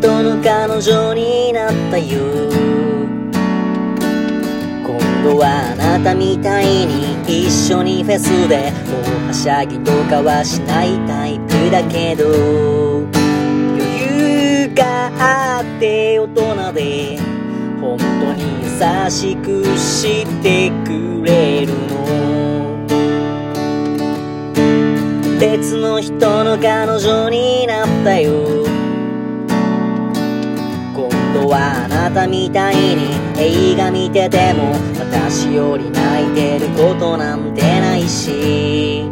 彼女になったよ。今度はあなたみたいに一緒にフェスでもうはしゃぎとかはしないタイプだけど。余裕があって大人で本当に優しくしてくれるの。別の人の彼女になったよ。なたみたいに映画見てても私より泣いてることなんてないし。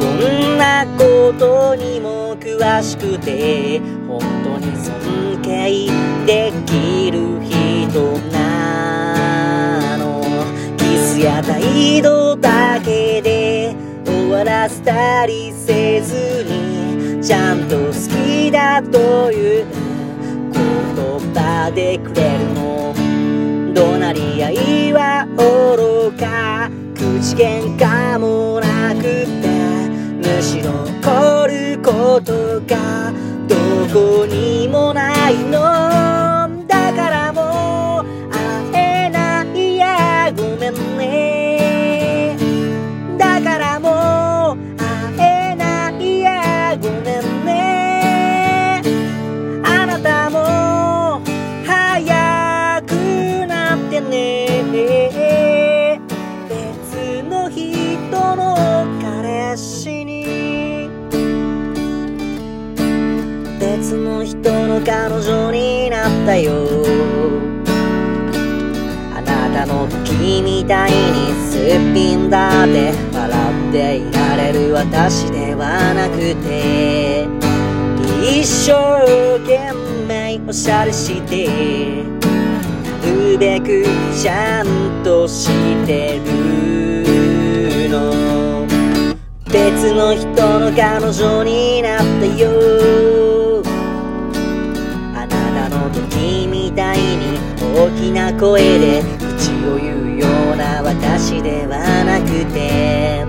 どんなことにも詳しくて本当に尊敬できる人なの。キスや態度だけで終わらせたりせずにちゃんと好きだという言葉でってるの。怒鳴り合いは愚か。口喧嘩もなくって。むしろ怒ることがどこにもないの。別の人の彼女になったよ。あなたの時みたいにすっぴんだって笑っていられる私ではなくて一生懸命おしゃれしてなるべくちゃんとしてるの。別の人の彼女になったよ。大きな声で口を言うような私ではなくて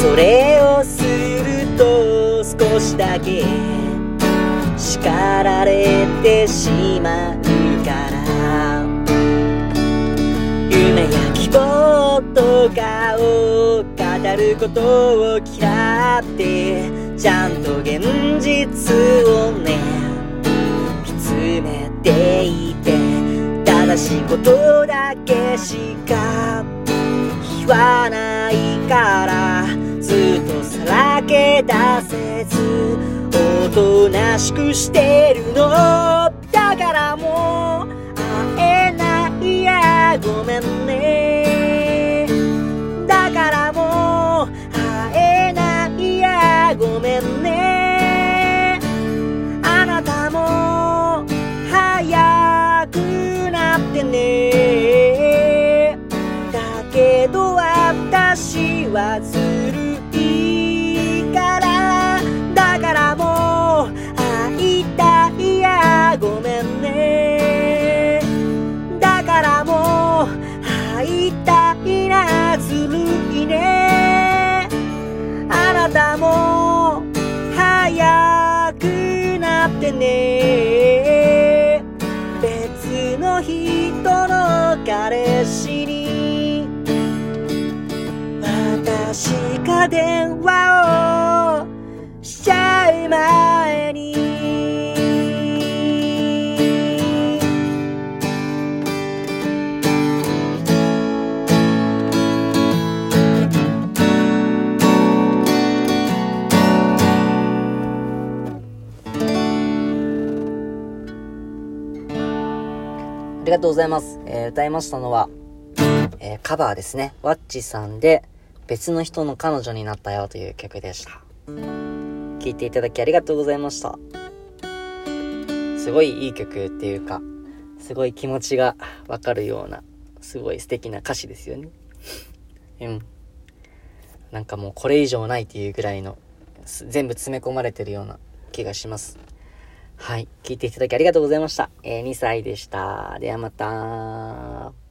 それをすると少しだけ叱られてしまうから。夢や希望とかを語ることを嫌ってちゃんと現実をね見つめていて。悲しいことだけしか言わないからずっとさらけ出せずおとなしくしてるのだからもう会えないやごめんねてね。だけど私はずるいから。だからもう会いたいや。ごめんね。だからもう会いたいな。ずるいね。あなたも早くなってね。電話をしちゃう前にありがとうございます。えー歌いましたのは、えーカバーですね。ワッチさんで、別の人の彼女になったよという曲でした。聴いていただきありがとうございました。すごいいい曲っていうか、すごい気持ちがわかるような、すごい素敵な歌詞ですよね。うん。なんかもうこれ以上ないっていうぐらいの、全部詰め込まれてるような気がします。はい。聞いていただきありがとうございました。えー2歳でした。ではまた。